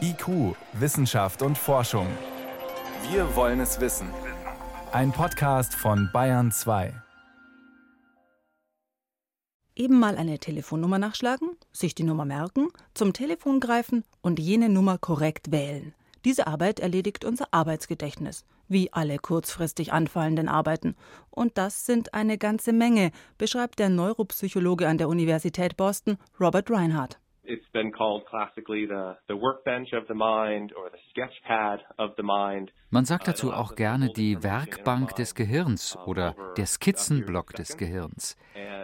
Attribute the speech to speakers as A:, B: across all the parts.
A: IQ, Wissenschaft und Forschung. Wir wollen es wissen. Ein Podcast von Bayern 2.
B: Eben mal eine Telefonnummer nachschlagen, sich die Nummer merken, zum Telefon greifen und jene Nummer korrekt wählen. Diese Arbeit erledigt unser Arbeitsgedächtnis, wie alle kurzfristig anfallenden Arbeiten. Und das sind eine ganze Menge, beschreibt der Neuropsychologe an der Universität Boston, Robert Reinhardt.
C: It's been called classically the, the workbench of the mind or the sketchpad of the mind.
D: Man sagt dazu auch gerne die Werkbank des Gehirns oder der Skizzenblock des Gehirns.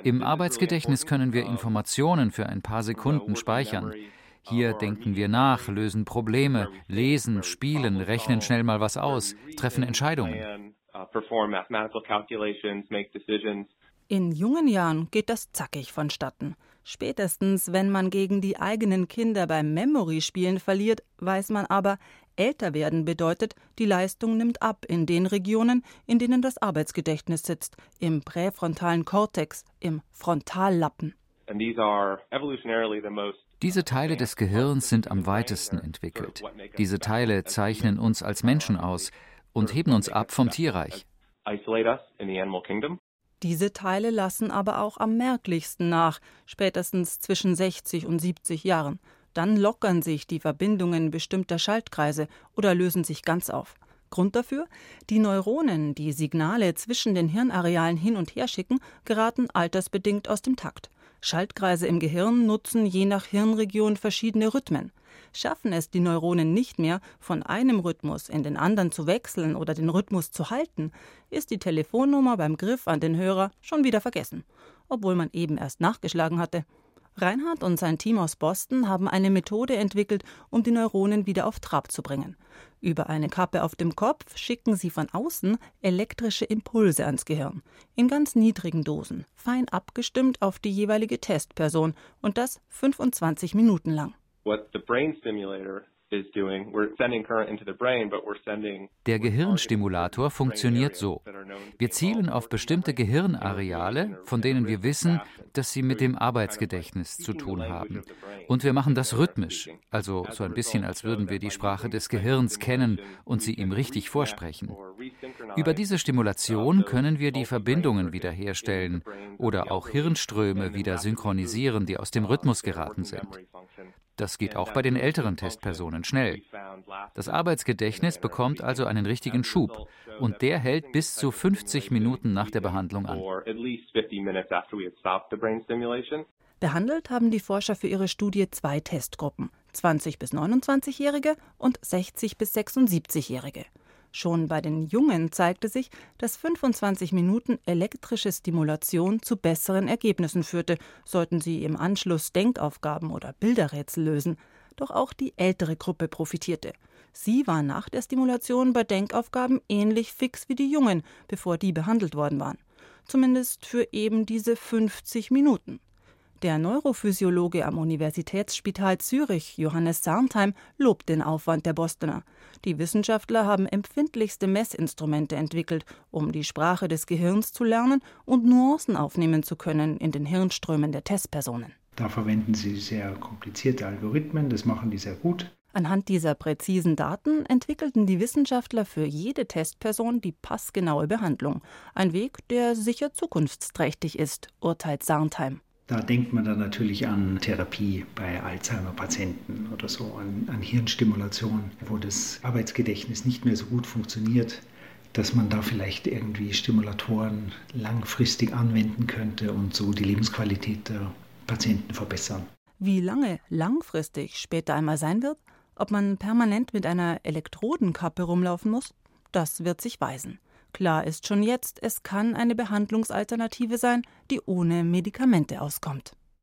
D: Im Arbeitsgedächtnis können wir Informationen für ein paar Sekunden speichern. Hier denken wir nach, lösen Probleme, lesen, spielen, rechnen schnell mal was aus, treffen Entscheidungen.
B: In jungen Jahren geht das zackig vonstatten. Spätestens, wenn man gegen die eigenen Kinder beim Memory-Spielen verliert, weiß man aber, älter werden bedeutet, die Leistung nimmt ab in den Regionen, in denen das Arbeitsgedächtnis sitzt, im präfrontalen Kortex, im Frontallappen.
D: Diese Teile des Gehirns sind am weitesten entwickelt. Diese Teile zeichnen uns als Menschen aus und heben uns ab vom Tierreich.
B: Diese Teile lassen aber auch am merklichsten nach, spätestens zwischen 60 und 70 Jahren. Dann lockern sich die Verbindungen bestimmter Schaltkreise oder lösen sich ganz auf. Grund dafür? Die Neuronen, die Signale zwischen den Hirnarealen hin und her schicken, geraten altersbedingt aus dem Takt. Schaltkreise im Gehirn nutzen je nach Hirnregion verschiedene Rhythmen. Schaffen es die Neuronen nicht mehr, von einem Rhythmus in den anderen zu wechseln oder den Rhythmus zu halten, ist die Telefonnummer beim Griff an den Hörer schon wieder vergessen, obwohl man eben erst nachgeschlagen hatte. Reinhard und sein Team aus Boston haben eine Methode entwickelt, um die Neuronen wieder auf Trab zu bringen. Über eine Kappe auf dem Kopf schicken sie von außen elektrische Impulse ans Gehirn. In ganz niedrigen Dosen, fein abgestimmt auf die jeweilige Testperson und das 25 Minuten lang.
C: What the brain stimulator
D: der Gehirnstimulator funktioniert so. Wir zielen auf bestimmte Gehirnareale, von denen wir wissen, dass sie mit dem Arbeitsgedächtnis zu tun haben. Und wir machen das rhythmisch, also so ein bisschen, als würden wir die Sprache des Gehirns kennen und sie ihm richtig vorsprechen. Über diese Stimulation können wir die Verbindungen wiederherstellen oder auch Hirnströme wieder synchronisieren, die aus dem Rhythmus geraten sind. Das geht auch bei den älteren Testpersonen schnell. Das Arbeitsgedächtnis bekommt also einen richtigen Schub und der hält bis zu 50 Minuten nach der Behandlung an.
B: Behandelt haben die Forscher für ihre Studie zwei Testgruppen, 20 bis 29-Jährige und 60 bis 76-Jährige. Schon bei den Jungen zeigte sich, dass 25 Minuten elektrische Stimulation zu besseren Ergebnissen führte, sollten sie im Anschluss Denkaufgaben oder Bilderrätsel lösen. Doch auch die ältere Gruppe profitierte. Sie war nach der Stimulation bei Denkaufgaben ähnlich fix wie die Jungen, bevor die behandelt worden waren. Zumindest für eben diese 50 Minuten. Der Neurophysiologe am Universitätsspital Zürich, Johannes Sarntheim, lobt den Aufwand der Bostoner. Die Wissenschaftler haben empfindlichste Messinstrumente entwickelt, um die Sprache des Gehirns zu lernen und Nuancen aufnehmen zu können in den Hirnströmen der Testpersonen.
E: Da verwenden sie sehr komplizierte Algorithmen, das machen die sehr gut.
B: Anhand dieser präzisen Daten entwickelten die Wissenschaftler für jede Testperson die passgenaue Behandlung. Ein Weg, der sicher zukunftsträchtig ist, urteilt Sarntheim.
E: Da denkt man dann natürlich an Therapie bei Alzheimer-Patienten oder so, an, an Hirnstimulation, wo das Arbeitsgedächtnis nicht mehr so gut funktioniert, dass man da vielleicht irgendwie Stimulatoren langfristig anwenden könnte und so die Lebensqualität der Patienten verbessern.
B: Wie lange langfristig später einmal sein wird, ob man permanent mit einer Elektrodenkappe rumlaufen muss, das wird sich weisen. Klar ist schon jetzt, es kann eine Behandlungsalternative sein, die ohne Medikamente auskommt.